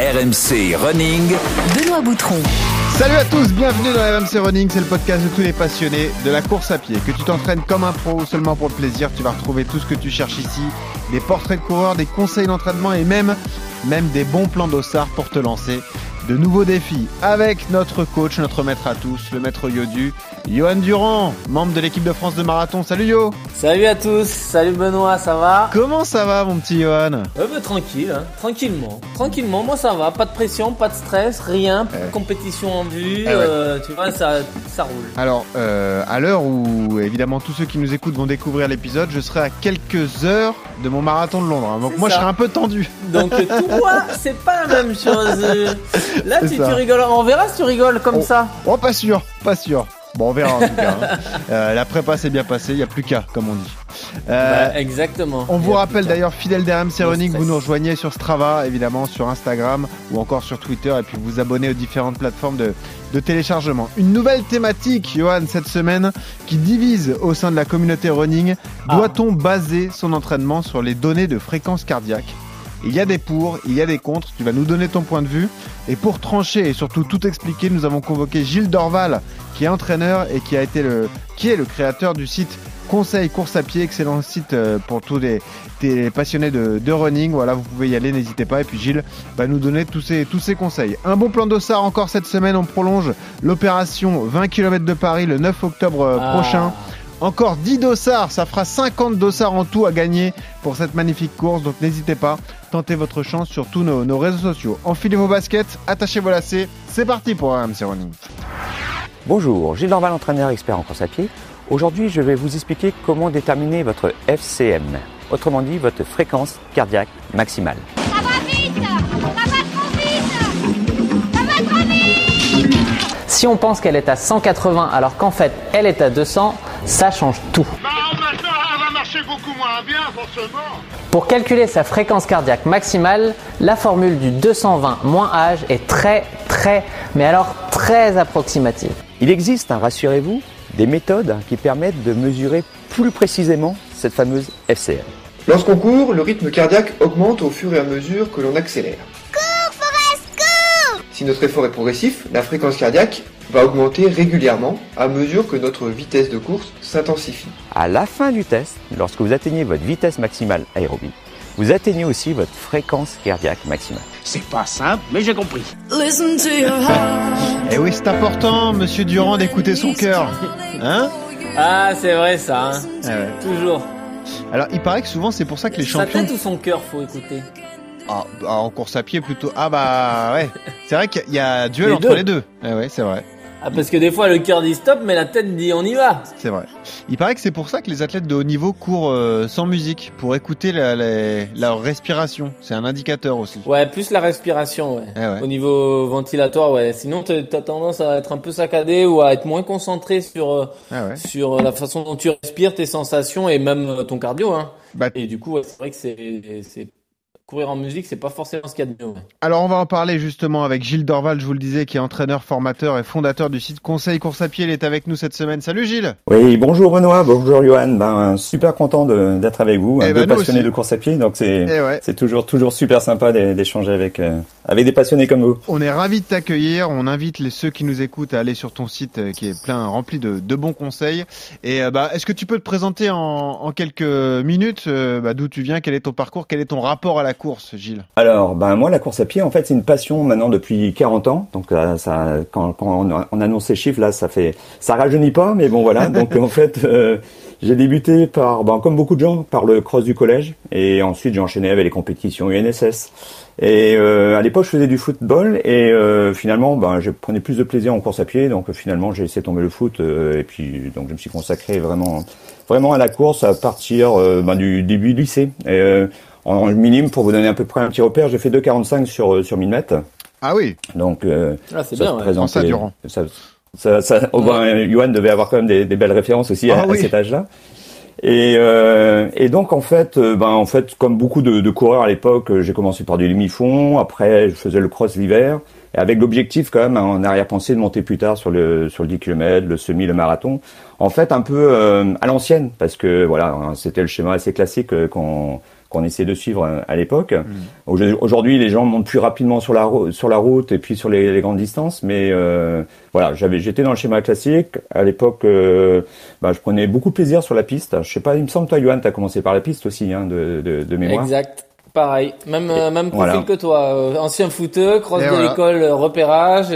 RMC Running. Benoît Boutron. Salut à tous, bienvenue dans RMC Running, c'est le podcast de tous les passionnés de la course à pied. Que tu t'entraînes comme un pro ou seulement pour le plaisir, tu vas retrouver tout ce que tu cherches ici. Des portraits de coureurs, des conseils d'entraînement et même, même des bons plans d'ossard pour te lancer de nouveaux défis avec notre coach, notre maître à tous, le maître Yodu, Johan Durand, membre de l'équipe de France de marathon. Salut Yo Salut à tous, salut Benoît, ça va? Comment ça va mon petit Johan? Euh, bah, Tranquille, hein. tranquillement. Tranquillement, moi ça va, pas de pression, pas de stress, rien, pas de compétition en vue, Eh ouais. euh, tu vois, ça, ça roule. Alors, euh, à l'heure où évidemment tous ceux qui nous écoutent vont découvrir l'épisode, je serai à quelques heures de mon marathon de Londres. hein. Donc moi je serai un peu tendu. Donc euh, tout moi, c'est pas la même chose. Là tu, tu rigoles, on verra si tu rigoles comme Oh. ça. Oh, pas sûr, pas sûr. Bon, on verra en tout cas. hein. Euh, la prépa s'est bien passée, il n'y a plus qu'à, comme on dit. Euh, Bah, exactement. on vous rappelle d'ailleurs, fidèle d'RMC No Running, vous nous rejoignez sur Strava, évidemment, sur Instagram ou encore sur Twitter, et puis vous abonnez aux différentes plateformes de, de téléchargement. Une nouvelle thématique, Johan, cette semaine, qui divise au sein de la communauté running. Ah. Doit-on baser son entraînement sur les données de fréquence cardiaque? Il y a des pour, il y a des contre, tu vas nous donner ton point de vue. Et pour trancher et surtout tout expliquer, nous avons convoqué Gilles Dorval, qui est entraîneur et qui a été le, qui est le créateur du site Conseil Course à Pied, excellent site euh, pour tous les, les passionnés de, de running. Voilà, vous pouvez y aller, n'hésitez pas. Et puis Gilles va nous donner tous ses, tous ses conseils. Un bon plan d'ossard encore cette semaine, on prolonge l'opération 20 km de Paris le 9 octobre euh, Ah. prochain. Encore 10 dossards, ça fera 50 dossards en tout à gagner pour cette magnifique course. Donc n'hésitez pas, tentez votre chance sur tous nos, nos réseaux sociaux. Enfilez vos baskets, attachez vos lacets. C'est parti pour un MC Running. Bonjour, Gilles Dorval, entraîneur expert en course à pied. Aujourd'hui, je vais vous expliquer comment déterminer votre FCM, autrement dit votre fréquence cardiaque maximale. Ça va vite Ça va trop vite Ça va trop vite Si on pense qu'elle est à 180 alors qu'en fait elle est à 200, ça change tout. Bah maintenant, elle va marcher beaucoup moins bien, forcément. Pour calculer sa fréquence cardiaque maximale, la formule du 220 moins âge est très très, mais alors très approximative. Il existe, hein, rassurez-vous, des méthodes qui permettent de mesurer plus précisément cette fameuse FCM. Lorsqu'on court, le rythme cardiaque augmente au fur et à mesure que l'on accélère. Si notre effort est progressif, la fréquence cardiaque va augmenter régulièrement à mesure que notre vitesse de course s'intensifie. À la fin du test, lorsque vous atteignez votre vitesse maximale aérobie, vous atteignez aussi votre fréquence cardiaque maximale. C'est pas simple, mais j'ai compris. Et oui, c'est important, monsieur Durand, d'écouter son cœur. Hein Ah c'est vrai ça, hein. Ah ouais. toujours. Alors, il paraît que souvent, c'est pour ça que les Sa champions. tête ou son cœur faut écouter Ah, bah, en course à pied plutôt. Ah bah ouais. C'est vrai qu'il y a duel Les entre deux. les deux. Ah ouais, c'est vrai. Ah parce que des fois le cœur dit stop mais la tête dit on y va. C'est vrai. Il paraît que c'est pour ça que les athlètes de haut niveau courent euh, sans musique, pour écouter la, la- leur respiration. C'est un indicateur aussi. Ouais, plus la respiration, ouais. Ouais. Au niveau ventilatoire, ouais. Sinon, t'as tendance à être un peu saccadé ou à être moins concentré sur euh, Ah ouais. sur euh, la façon dont tu respires, tes sensations et même ton cardio, hein. Bah, Et du coup, ouais, c'est vrai que c'est courir en musique, c'est pas forcément ce qu'il y a de mieux. Alors on va en parler justement avec Gilles Dorval, je vous le disais, qui est entraîneur, formateur et fondateur du site Conseil Course à Pied. Il est avec nous cette semaine. Salut Gilles Oui, bonjour Benoît, bonjour Johan. Ben, super content d'être avec vous, Eh un ben, peu passionné aussi. de course à pied, donc c'est Eh ouais. c'est toujours toujours super sympa d'é- d'échanger avec euh, avec des passionnés comme vous. On est ravis de t'accueillir. On invite les ceux qui nous écoutent à aller sur ton site euh, qui est plein, rempli de, de bons conseils. Et euh, bah, est-ce que tu peux te présenter en, en quelques minutes euh, bah, d'où tu viens, quel est ton parcours, quel est ton rapport à la course, Gilles Alors, ben moi la course à pied, en fait, c'est une passion maintenant depuis 40 ans. Donc euh, ça, quand, quand on, on annonce ces chiffres là, ça fait ça rajeunit pas, mais bon voilà. Donc en fait, euh, j'ai débuté par, ben, comme beaucoup de gens, par le cross du collège, et ensuite j'ai enchaîné avec les compétitions UNSS. Et euh, à l'époque, je faisais du football et euh, finalement, ben, je prenais plus de plaisir en course à pied. Donc finalement, j'ai laissé tomber le foot euh, et puis donc je me suis consacré vraiment, vraiment à la course à partir euh, ben, du début du lycée. En, minime, pour vous donner à peu près un petit repère, j'ai fait 2,45 sur euh, sur 1000 mètres. Ah oui, Donc euh, Ah, c'est ça bien, se ouais. Prends ça. Ça, ça, ça, au moins, Johan devait avoir quand même des, des belles références aussi à, Ah oui. à cet âge-là. Et, euh, et donc en fait, euh, ben en fait, comme beaucoup de, de coureurs à l'époque, j'ai commencé par du demi-fond. Après, je faisais le cross l'hiver, et avec l'objectif quand même en arrière-pensée de monter plus tard sur le sur le 10 km, le semi, le marathon. En fait, un peu euh, à l'ancienne, parce que voilà, hein, c'était le schéma assez classique euh, qu'on qu'on essayait de suivre à, à l'époque. Aujourd- Aujourd'hui, les gens montent plus rapidement sur la rou- sur la route et puis sur les, les grandes distances, mais euh, voilà, j'avais j'étais dans le schéma classique. À l'époque, euh, bah, je prenais beaucoup de plaisir sur la piste. Je sais pas, il me semble toi, Johan, t'as commencé par la piste aussi, hein, de, de, de mémoire. Exact. Pareil, même euh, même profil Voilà. que toi, euh, ancien footeux, cross Et de voilà. l'école, repérage.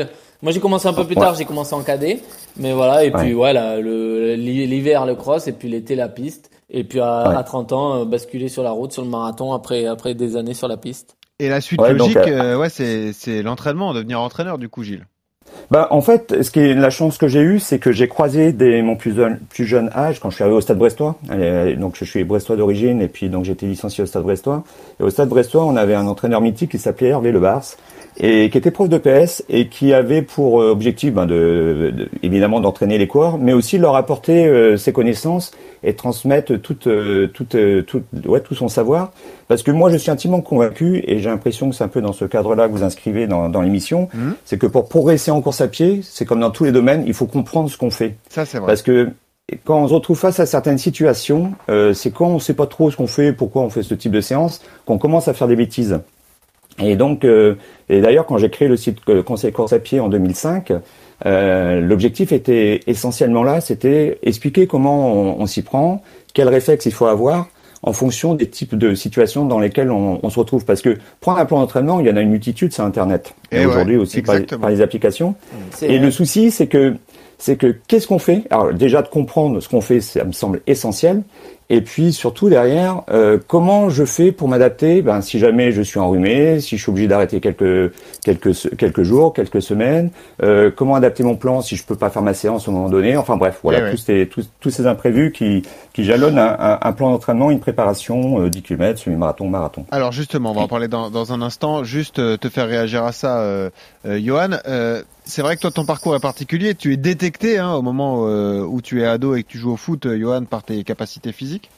Moi j'ai commencé un peu plus Ouais. tard, j'ai commencé en cadet, mais voilà et puis Ouais. voilà le l'hi- l'hiver le cross et puis l'été la piste et puis à, Ouais. à 30 ans euh, basculer sur la route sur le marathon après après des années sur la piste. Et la suite Ouais, logique, euh, euh, ouais, c'est c'est l'entraînement, devenir entraîneur du coup, Gilles. Bah, en fait, ce qui est la chance que j'ai eue, c'est que j'ai croisé dès mon plus jeune, plus jeune âge, quand je suis arrivé au Stade Brestois. Donc, je suis brestois d'origine, et puis donc j'ai été licencié au Stade Brestois. Et au Stade Brestois, on avait un entraîneur mythique qui s'appelait Hervé Lebars, et qui était prof de PS et qui avait pour euh, objectif, ben, de, de- évidemment, d'entraîner les coureurs, mais aussi de leur apporter euh, ses connaissances et transmettre toute, euh, toute, euh, toute- ouais, tout son savoir. Parce que moi, je suis intimement convaincu, et j'ai l'impression que c'est un peu dans ce cadre-là que vous inscrivez dans, dans l'émission, c'est que pour progresser en course à pied, c'est comme dans tous les domaines, il faut comprendre ce qu'on fait. Ça, c'est vrai. Parce que quand on se retrouve face à certaines situations, euh, c'est quand on sait pas trop ce qu'on fait, pourquoi on fait ce type de séance, qu'on commence à faire des bêtises. Et donc, euh, et d'ailleurs, quand j'ai créé le site euh, Conseil Course à Pied en 2005, euh, l'objectif était essentiellement là, c'était expliquer comment on, on s'y prend, quels réflexes il faut avoir en fonction des types de situations dans lesquelles on, on se retrouve. Parce que prendre un plan d'entraînement, il y en a une multitude sur Internet. Et Et ouais, aujourd'hui aussi par, les applications. C'est Et le souci, c'est que c'est que qu'est-ce qu'on fait? Alors déjà de comprendre ce qu'on fait, ça me semble essentiel. Et puis surtout derrière, euh, comment je fais pour m'adapter? Ben si jamais je suis enrhumé, si je suis obligé d'arrêter quelques quelques quelques jours, quelques semaines, euh, comment adapter mon plan si je peux pas faire ma séance au moment donné? Enfin bref, voilà Eh tous ces tous, tous ces imprévus qui qui jalonnent un, un- un plan d'entraînement, une préparation euh, 10 km, semi-marathon, marathon. Alors justement, on va en parler dans, dans un instant. Juste euh, te faire réagir à ça, euh, euh, Johan. Euh, c'est vrai que toi, ton parcours est particulier. Tu es détecté hein, au moment où tu es ado et que tu joues au foot, Johan, par tes capacités physiques physique.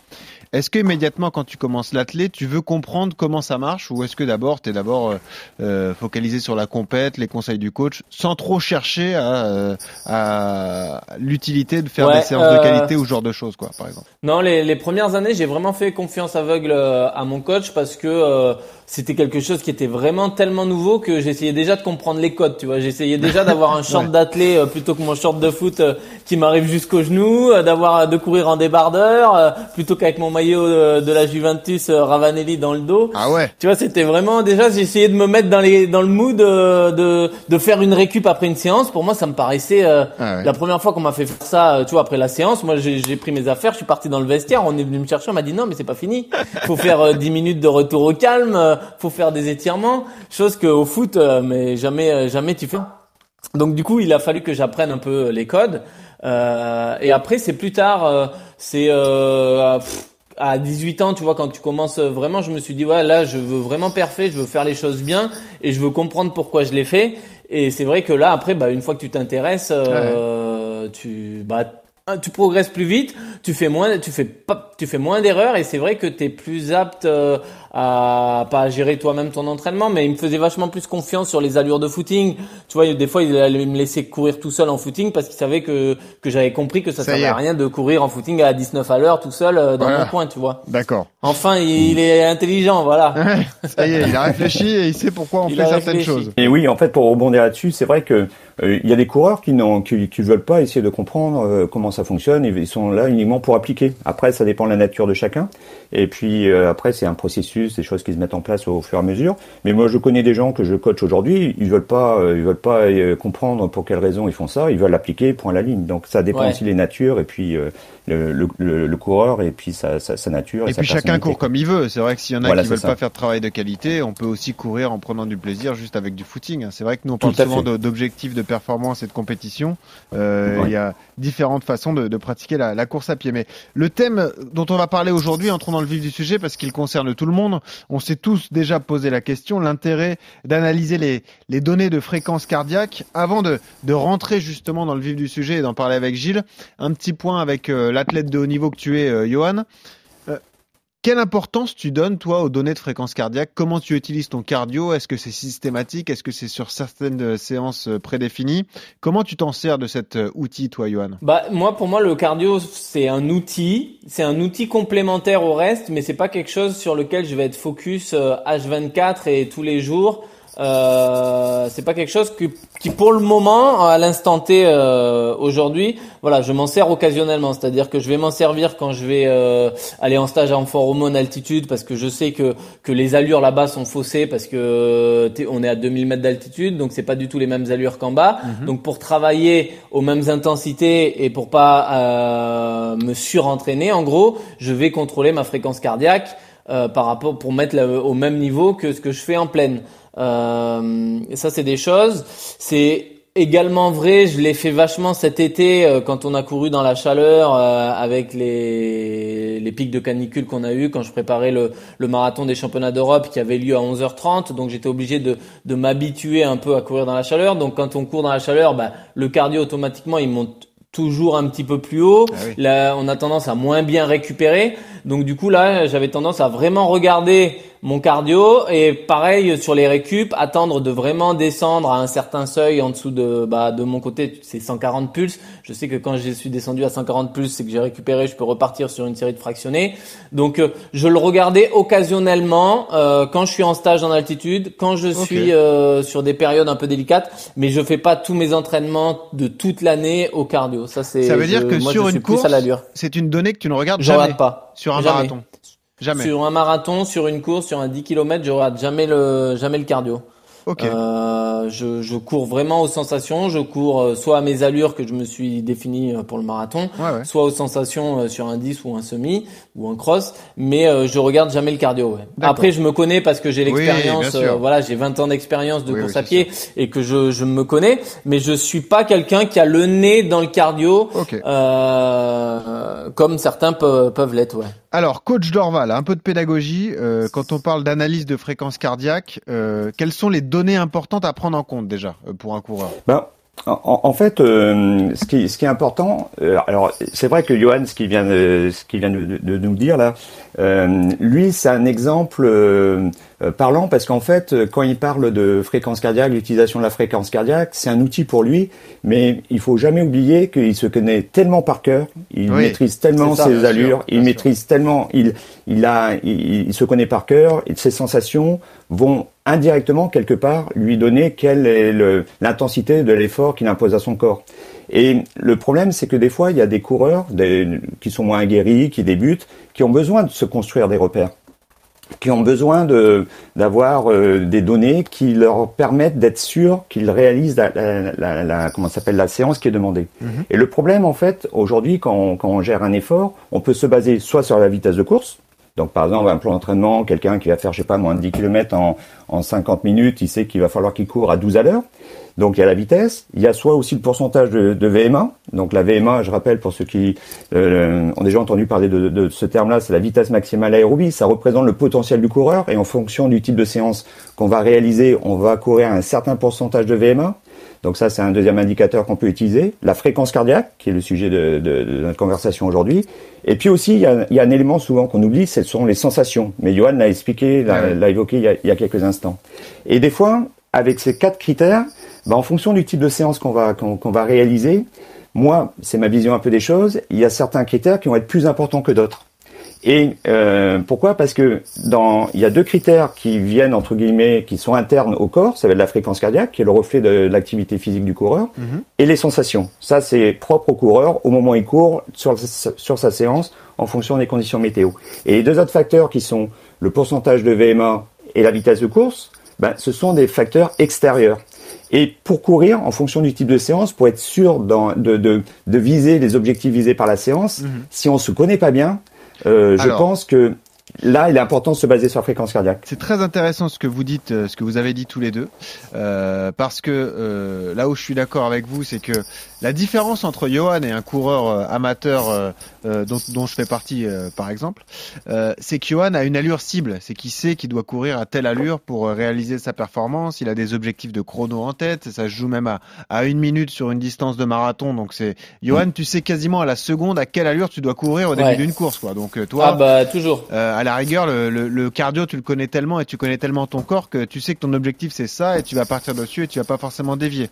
Est-ce que immédiatement, quand tu commences l'athlète, tu veux comprendre comment ça marche, ou est-ce que d'abord, tu es d'abord euh, euh, focalisé sur la compète, les conseils du coach, sans trop chercher à, euh, à l'utilité de faire Ouais, des séances de qualité ou ce genre de choses, quoi, par exemple? Non, les, les premières années, j'ai vraiment fait confiance aveugle à mon coach parce que euh, c'était quelque chose qui était vraiment tellement nouveau que j'essayais déjà de comprendre les codes. Tu vois, j'essayais déjà d'avoir un short Ouais. d'athlé euh, plutôt que mon short de foot qui m'arrive jusqu'au genou, d'avoir de courir en débardeur plutôt qu'avec mon maillot euh, de la Juventus euh, Ravanelli dans le dos. Ah ouais Tu vois, c'était vraiment déjà j'ai essayé de me mettre dans les dans le mood euh, de de faire une récup après une séance. Pour moi, ça me paraissait euh, Ah ouais. la première fois qu'on m'a fait faire ça, tu vois, après la séance, moi j'ai pris mes affaires, je suis parti dans le vestiaire, on est venu me chercher, on m'a dit non mais c'est pas fini, faut faire euh, 10 minutes de retour au calme, euh, faut faire des étirements, chose que au foot, euh, mais jamais jamais tu fais. Donc du coup, il a fallu que j'apprenne un peu les codes. Euh, et après, c'est plus tard, euh, c'est euh, à 18 ans, tu vois, quand tu commences euh, vraiment, je me suis dit ouais, là, je veux vraiment parfait, je veux faire les choses bien et je veux comprendre pourquoi je l'ai fait. Et c'est vrai que là, après, bah, une fois que tu t'intéresses, euh, tu bah tu progresses plus vite, tu fais moins, tu fais pas, tu fais moins d'erreurs et c'est vrai que tu es plus apte euh, à pas à gérer toi-même ton entraînement, mais il me faisait vachement plus confiance sur les allures de footing. Tu vois, des fois il allait me laisser courir tout seul en footing parce qu'il savait que que j'avais compris que ça, Ça servait à rien de courir en footing à 19 à l'heure tout seul euh, dans Voilà. mon coin, tu vois. D'accord. Enfin, il, il est intelligent, voilà. Ça y est, il a réfléchi et il sait pourquoi on Il fait a certaines choses. Et oui, en fait, pour rebondir là-dessus, c'est vrai que euh, il y a des coureurs qui n'ont, qui, qui veulent pas essayer de comprendre euh, comment ça fonctionne. Ils, ils sont là uniquement pour appliquer. Après, ça dépend de la nature de chacun. Et puis euh, après, c'est un processus, des choses qui se mettent en place au fur et à mesure. Mais moi, je connais des gens que je coach aujourd'hui. Ils veulent pas, euh, ils veulent pas euh, comprendre pour quelles raisons ils font ça. Ils veulent l'appliquer point à la ligne. Donc ça dépend Ouais. aussi des natures et puis euh, le, le, le- le coureur et puis sa, sa, sa nature. Et puis chacun court comme il veut. C'est vrai que s'il y en a Voilà, qui veulent ça. pas faire de travail de qualité, on peut aussi courir en prenant du plaisir juste avec du footing. C'est vrai que nous on Tout parle souvent d'objectifs de performance et de compétition. Euh, Il y a différentes façons de, de pratiquer la, la course à pied. Mais le thème dont on va parler aujourd'hui, entrons dans le vif du sujet parce qu'il concerne tout le monde. On s'est tous déjà posé la question, l'intérêt d'analyser les, données de fréquence cardiaque avant de, de rentrer justement dans le vif du sujet et d'en parler avec Gilles. Un petit point avec euh, l'athlète de haut niveau que tu es, euh, Johan. Quelle importance tu donnes, toi, aux données de fréquence cardiaque? Comment tu utilises ton cardio? Est-ce que c'est systématique? Est-ce que c'est sur certaines euh, séances euh, prédéfinies? Comment tu t'en sers de cet euh, outil, toi, Johan? Bah moi pour moi le cardio c'est un outil, c'est un outil complémentaire au reste, mais c'est pas quelque chose sur lequel je vais être focus euh, H24 et tous les jours. Euh, c'est pas quelque chose que, qui pour le moment à l'instant T euh, aujourd'hui voilà je m'en sers occasionnellement. C'est à dire que je vais m'en servir quand je vais euh, aller en stage en fort hormone altitude parce que je sais que que les allures là-bas sont faussées parce que t'es- on est à 2000 mètres d'altitude donc c'est pas du tout les mêmes allures qu'en bas. Donc pour travailler aux mêmes intensités et pour pas euh, me surentraîner en gros je vais contrôler ma fréquence cardiaque euh, par rapport pour mettre la- au même niveau que ce que je fais en pleine. Euh, ça c'est des choses. C'est également vrai, je l'ai fait vachement cet été euh, quand on a couru dans la chaleur euh, avec les, les pics de canicule qu'on a eu quand je préparais le, le marathon des championnats d'Europe qui avait lieu à 11h30. Donc j'étais obligé de, de m'habituer un peu à courir dans la chaleur. Donc quand on court dans la chaleur, bah, le cardio automatiquement il monte toujours un petit peu plus haut. Ah oui. Là, on a tendance à moins bien récupérer. Donc du coup là, j'avais tendance à vraiment regarder mon cardio et pareil sur les récup, attendre de vraiment descendre à un certain seuil en dessous de bah de mon côté, c'est 140 pulses. Je sais que quand je suis descendu à 140 pulses, c'est que j'ai récupéré, je peux repartir sur une série de fractionnés. Donc euh, je le regardais occasionnellement euh, quand je suis en stage en altitude, quand je suis euh, sur des périodes un peu délicates, mais je fais pas tous mes entraînements de toute l'année au cardio. Ça c'est Ça veut dire que moi, sur je une course, plus à l'allure. c'est une donnée que tu ne regardes Je jamais regarde pas. sur un Jamais. marathon. Jamais. Sur un marathon, sur une course, sur un 10 km, je regarde jamais le jamais le cardio. Ok. Euh, je, je cours vraiment aux sensations. Je cours euh, soit à mes allures que je me suis défini euh, pour le marathon, Ouais, ouais. soit aux sensations euh, sur un 10 ou un semi ou un cross. Mais euh, je regarde jamais le cardio. Ouais. Après, je me connais parce que j'ai l'expérience. euh, voilà, j'ai 20 ans d'expérience de Oui, course oui, à pied et que je, je me connais. Mais je suis pas quelqu'un qui a le nez dans le cardio. Ok. Euh, comme certains peuvent, peuvent l'être, ouais. Alors, coach Dorval, un peu de pédagogie. euh, quand on parle d'analyse de fréquence cardiaque, euh, quelles sont les données importantes à prendre en compte déjà euh, pour un coureur. Ben, en, fait, euh, ce, qui, est important, euh, alors c'est vrai que Johan, ce qu'il vient, de, ce vient de, nous dire là, lui, c'est un exemple parlant parce qu'en fait, euh, quand il parle de fréquence cardiaque, l'utilisation de la fréquence cardiaque, c'est un outil pour lui, mais il faut jamais oublier qu'il se connaît tellement par cœur, il Oui, maîtrise tellement ça, ses sûr, allures, il sûr. maîtrise tellement, il, il a, il, il se connaît par cœur, et ses sensations vont indirectement quelque part lui donner quelle est le- l'intensité de l'effort qu'il impose à son corps. Et le problème, c'est que des fois, il y a des coureurs des- qui sont moins aguerris, qui débutent, qui ont besoin de se construire des repères, qui ont besoin de d'avoir euh, des données qui leur permettent d'être sûrs qu'ils réalisent la, la, la- la- comment ça s'appelle la séance qui est demandée. Et le problème, en fait, aujourd'hui, quand, on- quand on gère un effort, on peut se baser soit sur la vitesse de course, donc par exemple un plan d'entraînement, quelqu'un qui va faire je sais pas moins de 10 km en, en 50 minutes, il sait qu'il va falloir qu'il court à 12 à l'heure. Donc il y a la vitesse, il y a soit aussi le pourcentage de, de VMA. Donc la VMA, je rappelle pour ceux qui euh, ont déjà entendu parler de, de ce terme-là, c'est la vitesse maximale aérobie. Ça représente le potentiel du coureur et en fonction du type de séance qu'on va réaliser, on va courir un certain pourcentage de VMA. Donc ça, c'est un deuxième indicateur qu'on peut utiliser. La fréquence cardiaque, qui est le sujet de, de- de notre conversation aujourd'hui. Et puis aussi, il y a, il y a un élément souvent qu'on oublie, ce sont les sensations. Mais Johan l'a expliqué, l'a évoqué il y, a, il y a quelques instants. Et des fois, avec ces quatre critères, bah, en fonction du type de séance qu'on va, qu'on va réaliser, moi, c'est ma vision un peu des choses, il y a certains critères qui vont être plus importants que d'autres. Et euh, pourquoi? Parce que dans, il y a deux critères qui viennent entre guillemets, qui sont internes au corps. Ça va être la fréquence cardiaque, qui est le reflet de, l'activité physique du coureur, et les sensations. Ça, c'est propre au coureur au moment où il court sur, sur sa séance, en fonction des conditions météo. Et les deux autres facteurs qui sont le pourcentage de VMA et la vitesse de course, ben, ce sont des facteurs extérieurs. Et pour courir, en fonction du type de séance, pour être sûr de, de, de viser les objectifs visés par la séance, si on se connaît pas bien, euh, je pense que là, il est important de se baser sur la fréquence cardiaque. C'est très intéressant ce que vous dites, euh, ce que vous avez dit tous les deux, euh, parce que euh, là où je suis d'accord avec vous, c'est que La différence entre Johan et un coureur euh, amateur euh, euh, dont, dont je fais partie, euh, par exemple, euh, c'est que Johan a une allure cible. C'est qu'il sait qu'il doit courir à telle allure pour réaliser sa performance. Il a des objectifs de chrono en tête. Ça se joue même à, à une minute sur une distance de marathon. Donc c'est Johan, tu sais quasiment à la seconde à quelle allure tu dois courir au début Ouais. d'une course, quoi. Donc toi, Ah bah toujours. euh, à la rigueur, le, le- le cardio, tu le connais tellement et tu connais tellement ton corps que tu sais que ton objectif c'est ça et tu vas partir dessus et tu vas pas forcément dévier.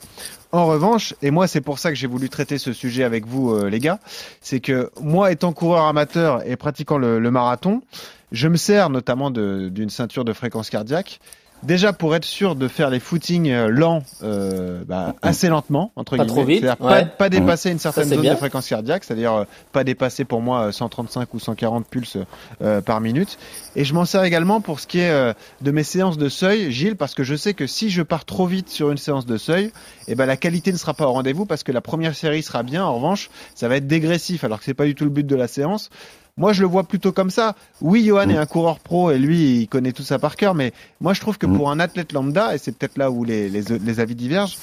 En revanche, et moi c'est pour ça que j'ai voulu traiter ce sujet avec vous euh, les gars, c'est que moi étant coureur amateur et pratiquant le, marathon, je me sers notamment d'une ceinture de fréquence cardiaque. Déjà pour être sûr de faire les footings euh, lents, euh, bah, assez lentement entre Pas guillemets, trop vite, c'est-à-dire ouais. pas, pas dépasser une certaine zone bien. de fréquence cardiaque, c'est-à-dire euh, pas dépasser pour moi euh, 135 ou 140 pulses euh, par minute. Et je m'en sers également pour ce qui est euh, de mes séances de seuil, Gilles, parce que je sais que si je pars trop vite sur une séance de seuil, eh ben la qualité ne sera pas au rendez-vous parce que la première série sera bien. En revanche, ça va être dégressif, alors que c'est pas du tout le but de la séance. Moi, je le vois plutôt comme ça. Oui, Johan est un coureur pro et lui, il connaît tout ça par cœur, mais moi, je trouve que Mm. pour un athlète lambda, et c'est peut-être là où les, les, les avis divergent,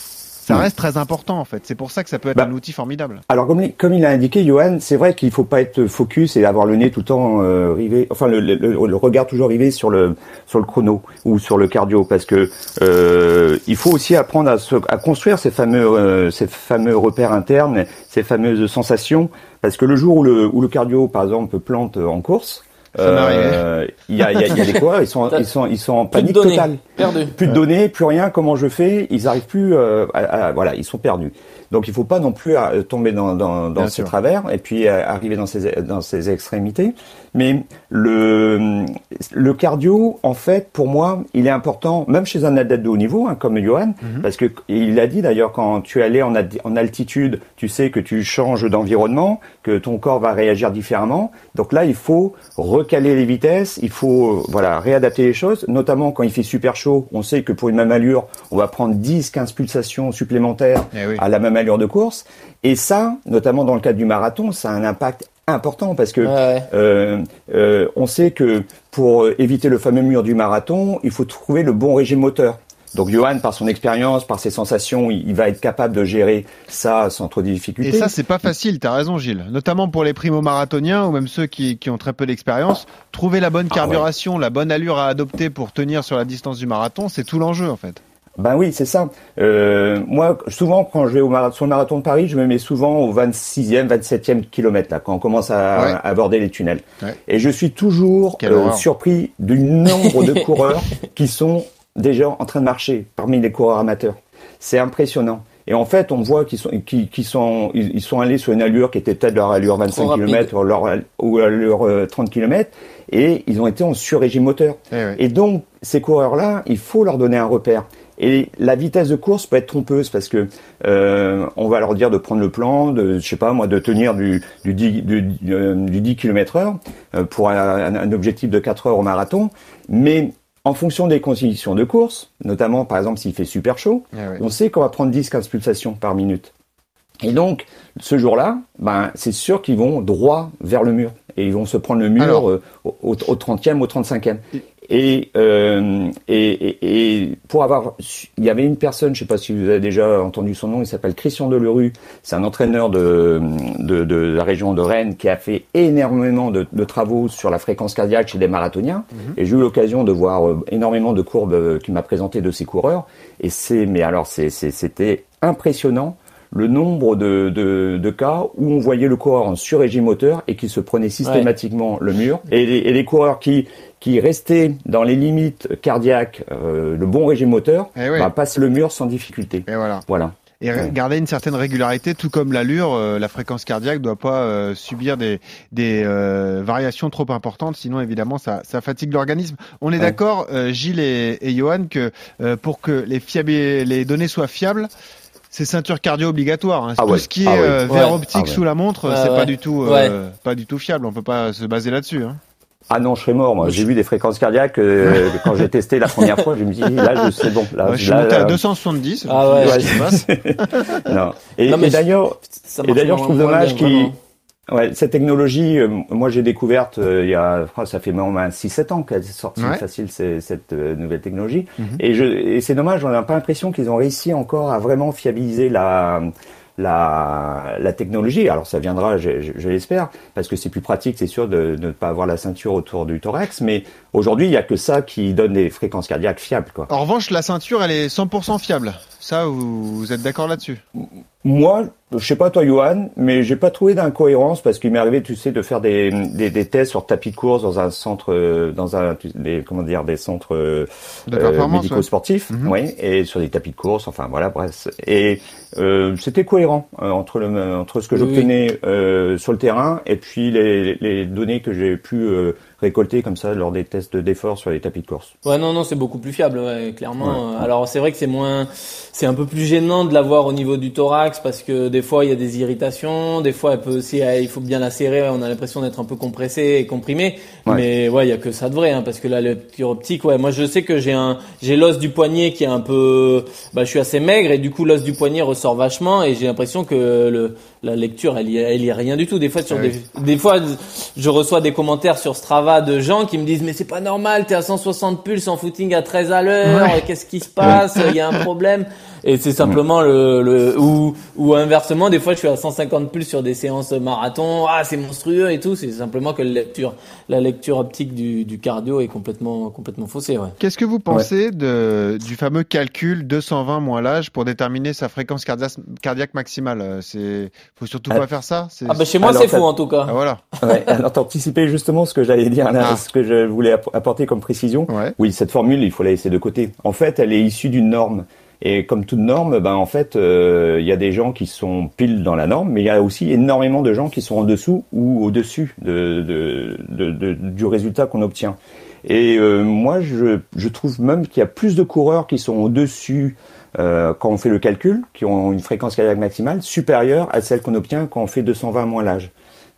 ça reste très important en fait. C'est pour ça que ça peut être Bah, un outil formidable. Alors comme, il- comme il a indiqué, Johan, c'est vrai qu'il faut pas être focus et avoir le nez tout le temps euh, rivé, enfin le- le- le regard toujours rivé sur le sur le chrono ou sur le cardio, parce que euh, il faut aussi apprendre à, se, à construire ces fameux euh, ces fameux repères internes, ces fameuses sensations, parce que le jour où le où le cardio, par exemple, plante en course. Euh, Il y, a, il y, a, il y a des coureurs, ils sont, ils sont, ils sont en Plus de panique données. totale Perdu. plus de données, plus rien. Comment je fais Ils arrivent plus. euh, à- à- voilà, ils sont perdus. Donc il faut pas non plus euh, tomber dans, dans, dans Bien ces sûr. travers et puis euh, arriver dans ces dans ces extrémités. Mais le le cardio, en fait, pour moi, il est important, même chez un athlète de haut niveau, hein, comme Johan, Mhm. parce que il l'a dit d'ailleurs quand tu es allé en, en altitude, tu sais que tu changes d'environnement, que ton corps va réagir différemment. Donc là, il faut recaler les vitesses, il faut euh, voilà réadapter les choses, notamment quand il fait super chaud. On sait que pour une même allure, on va prendre 10-15 pulsations supplémentaires Eh oui. à la même allure de course. Et ça, notamment dans le cadre du marathon, ça a un impact important parce que Ouais, euh, euh, on sait que pour euh, éviter le fameux mur du marathon, il faut trouver le bon régime moteur. Donc Johan, par son expérience, par ses sensations, il, va être capable de gérer ça sans trop de difficultés. Et ça, c'est pas facile, t'as raison Gilles. Notamment pour les primo-marathoniens ou même ceux qui, qui ont très peu d'expérience. Trouver la bonne Ah carburation, la bonne allure à adopter pour tenir sur la distance du marathon, c'est tout l'enjeu en fait. Ben oui, c'est ça. Euh, moi, souvent, quand je vais au marathon, sur le marathon de Paris, je me mets souvent au 26e, 27e kilomètre, là, quand on commence à, Ouais. à aborder les tunnels. Ouais. Et je suis toujours euh, surpris du nombre de coureurs qui sont déjà en train de marcher parmi les coureurs amateurs. C'est impressionnant. Et en fait, on voit qu'ils sont, qu'ils, sont, ils sont allés sur une allure qui était peut-être leur allure 25 rapide. km ou leur, ou euh, 30 km, et ils ont été en sur-régime moteur. Eh. Et donc, ces coureurs-là, il faut leur donner un repère. Et la vitesse de course peut être trompeuse parce que euh, on va leur dire de prendre le plan, de, je sais pas moi, de tenir du, du 10, du, euh, du 10 km heure euh, pour un, un- objectif de 4 heures au marathon. Mais en fonction des conditions de course, notamment par exemple s'il fait super chaud, ouais. on sait qu'on va prendre 10-15 pulsations par minute. Et donc, ce jour-là, ben, c'est sûr qu'ils vont droit vers le mur. Et ils vont se prendre le mur Alors. euh, au, au 30e, au 35e. Et, euh, et, et, et pour avoir, il y avait une personne, je sais pas si vous avez déjà entendu son nom, il s'appelle Christian Delerue. C'est un entraîneur de, de, de la région de Rennes qui a fait énormément de, de travaux sur la fréquence cardiaque chez des marathoniens. Et j'ai eu l'occasion de voir euh, énormément de courbes euh, qu'il m'a présentées de ces coureurs. Et c'est, mais alors c'était impressionnant le nombre de, de, de cas où on voyait le coureur en sur-régime moteur et qui se prenait systématiquement le mur. Et les, et les coureurs qui, qui restaient dans les limites cardiaques, euh, le bon régime moteur, Eh oui. bah, passent le mur sans difficulté. Et voilà. Voilà. Et Ouais. garder une certaine régularité, tout comme l'allure, euh, la fréquence cardiaque doit pas euh, subir des, des euh, variations trop importantes, sinon évidemment ça, ça fatigue l'organisme. On est Ouais. d'accord, euh, Gilles et, et Johan, que euh, pour que les, les données soient fiables, c'est ceinture cardio obligatoire. Hein. Ah Tout ouais. ce qui est Ah ouais. euh, verre Ouais. optique Ah ouais. sous la montre, c'est pas du tout, euh, pas du tout fiable. On peut pas se baser là-dessus. Hein. Ah non, je serais mort, moi. J'ai vu des fréquences cardiaques euh, quand j'ai testé la première fois. Je me dis, là, je sais bon. Là, Moi, je suis là, monté à là, 270. Ah je me ouais. qui se passe non. Et, Non, mais et je- d'ailleurs, Et d'ailleurs, je trouve dommage vraiment. ouais, cette technologie, euh, moi j'ai découverte euh, il y a, oh, ça fait moins 6-7 ans qu'elle est sortie Ouais. facile cette euh, nouvelle technologie. Mhm. Et, je, et c'est dommage, on n'a pas l'impression qu'ils ont réussi encore à vraiment fiabiliser la, la, la technologie. Alors ça viendra, je, je- je l'espère, parce que c'est plus pratique, c'est sûr, de, de ne pas avoir la ceinture autour du thorax. Mais aujourd'hui, il y a que ça qui donne des fréquences cardiaques fiables, quoi. En revanche, la ceinture, elle est 100% fiable. Ça, vous, vous êtes d'accord là-dessus? Moi, je sais pas toi, Johan, mais j'ai pas trouvé d'incohérence parce qu'il m'est arrivé, tu sais, de faire des, des, des tests sur tapis de course dans un centre, euh, dans un, des, comment dire, des centres euh, De performance, médico-sportifs, Mhm. oui, et sur des tapis de course, enfin voilà, bref. Et euh, c'était cohérent euh, entre le, entre ce que j'obtenais euh, sur le terrain et puis les, les données que j'ai pu euh, récolter comme ça lors des tests d'effort sur les tapis de course. Ouais, non, non, c'est beaucoup plus fiable, ouais, clairement. Alors, c'est vrai que c'est moins, c'est un peu plus gênant de l'avoir au niveau du thorax parce que des fois, il y a des irritations, des fois, elle peut aussi, euh, il faut bien la serrer, on a l'impression d'être un peu compressé et comprimé. Mais ouais, il y a que ça de vrai, hein, parce que la lecture optique, ouais, moi, je sais que j'ai un, j'ai l'os du poignet qui est un peu, bah, je suis assez maigre et du coup, l'os du poignet ressort vachement et j'ai l'impression que le, la lecture, elle y, elle y est rien du tout. Des fois, sur Ah des, des fois, je reçois des commentaires sur Strava de gens qui me disent mais c'est pas normal, t'es à 160 pulses en footing à 13 à l'heure, qu'est-ce qui se passe, il y a un problème. Et c'est simplement le, le ou ou inversement, des fois je suis à 150 pulses sur des séances marathon, ah c'est monstrueux et tout. C'est simplement que la lecture, la lecture optique du, du cardio est complètement complètement faussée. Ouais. Qu'est-ce que vous pensez de, du fameux calcul 220 moins l'âge pour déterminer sa fréquence cardia- cardiaque maximale? Euh, C'est, faut surtout Ah. pas faire ça. Ah bah chez moi c'est faux en tout cas. Ah, voilà. Ouais, alors t'anticipais justement ce que j'allais dire là, Ah. ce que je voulais app- apporter comme précision. Ouais. Oui, cette formule, il faut la laisser de côté. En fait, elle est issue d'une norme. Et comme toute norme, ben en fait, euh, il y a des gens qui sont pile dans la norme, mais il y a aussi énormément de gens qui sont en dessous ou au-dessus de, de, de- de- du résultat qu'on obtient. Et euh, moi, je, je trouve même qu'il y a plus de coureurs qui sont au-dessus euh, quand on fait le calcul, qui ont une fréquence cardiaque maximale supérieure à celle qu'on obtient quand on fait 220 moins l'âge.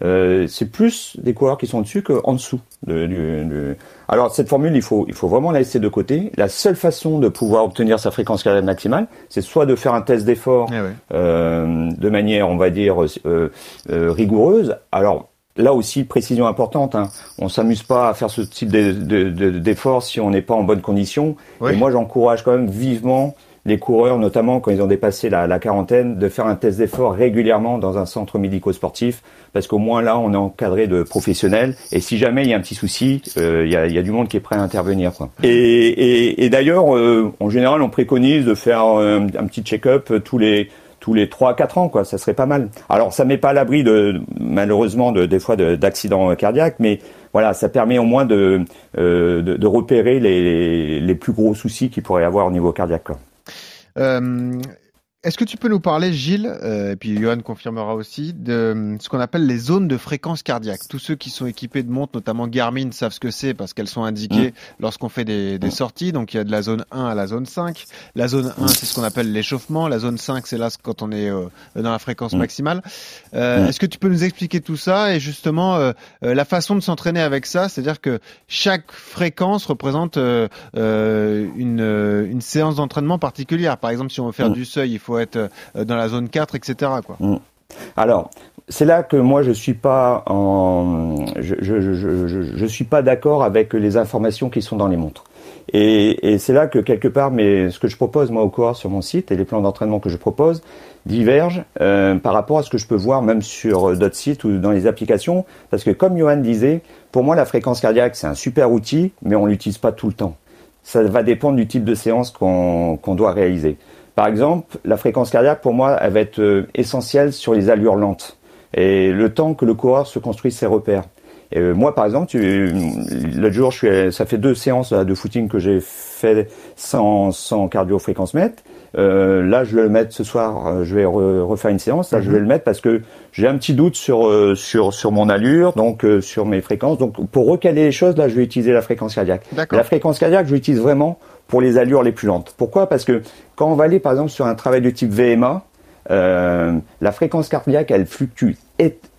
Euh, c'est plus des coureurs qui sont dessus qu'en dessous. de- du- du- Alors cette formule, il faut, il faut vraiment la laisser de côté. La seule façon de pouvoir obtenir sa fréquence cardiaque maximale, c'est soit de faire un test d'effort Eh euh, de manière, on va dire, euh, euh, rigoureuse. Alors là aussi, précision importante. Hein. On s'amuse pas à faire ce type de- de- de- d'effort si on n'est pas en bonne condition. Oui. Et moi, j'encourage quand même vivement les coureurs, notamment quand ils ont dépassé la, la quarantaine, de faire un test d'effort régulièrement dans un centre médico-sportif, parce qu'au moins là, on est encadré de professionnels. Et si jamais il y a un petit souci, euh, il y, a, y a du monde qui est prêt à intervenir. Quoi. Et, et, et d'ailleurs, euh, en général, on préconise de faire un, un petit check-up tous les tous les 3 4 ans quoi, ça serait pas mal. Alors ça met pas à l'abri de malheureusement de des fois de- d'accidents cardiaques mais voilà, ça permet au moins de euh, de, de repérer les, les plus gros soucis qu'il pourrait avoir au niveau cardiaque quoi. Euh, Est-ce que tu peux nous parler, Gilles, euh, et puis Johan confirmera aussi, de euh, ce qu'on appelle les zones de fréquence cardiaque? Tous ceux qui sont équipés de montres, notamment Garmin, savent ce que c'est parce qu'elles sont indiquées lorsqu'on fait des, des sorties. Donc il y a de la zone 1 à la zone 5. La zone 1, c'est ce qu'on appelle l'échauffement. La zone 5, c'est là quand on est euh, dans la fréquence Mm. maximale. Euh, Mm. Est-ce que tu peux nous expliquer tout ça et justement la façon de s'entraîner avec ça? C'est-à-dire que chaque fréquence représente une, une séance d'entraînement particulière. Par exemple, si on veut faire Mm. du seuil, il faut être euh, dans la zone 4, etc. Quoi. Alors, c'est là que moi je suis pas en je suis pas d'accord avec les informations qui sont dans les montres. Et, c'est là que quelque part, mais ce que je propose moi au coureur sur mon site et les plans d'entraînement que je propose divergent euh, par rapport à ce que je peux voir même sur euh, d'autres sites ou dans les applications. Parce que comme Johan disait, pour moi la fréquence cardiaque c'est un super outil, mais on l'utilise pas tout le temps. Ça va dépendre du type de séance qu'on doit réaliser. Par exemple, la fréquence cardiaque, pour moi, elle va être euh, essentielle sur les allures lentes et le temps que le coureur se construise ses repères. Et euh, moi, par exemple, tu- l'autre jour, je suis, ça fait deux séances de footing que j'ai fait sans, sans cardio-fréquence mètre. Euh, là, je vais le mettre ce soir. euh, je vais re- refaire une séance. Là, je vais le mettre parce que j'ai un petit doute sur euh, sur sur mon allure, donc euh, sur mes fréquences. Donc, pour recaler les choses, là, je vais utiliser la fréquence cardiaque. D'accord. La fréquence cardiaque, je l'utilise vraiment pour les allures les plus lentes. Pourquoi? Parce que quand on va aller, par exemple, sur un travail de type VMA, euh, la fréquence cardiaque, elle fluctue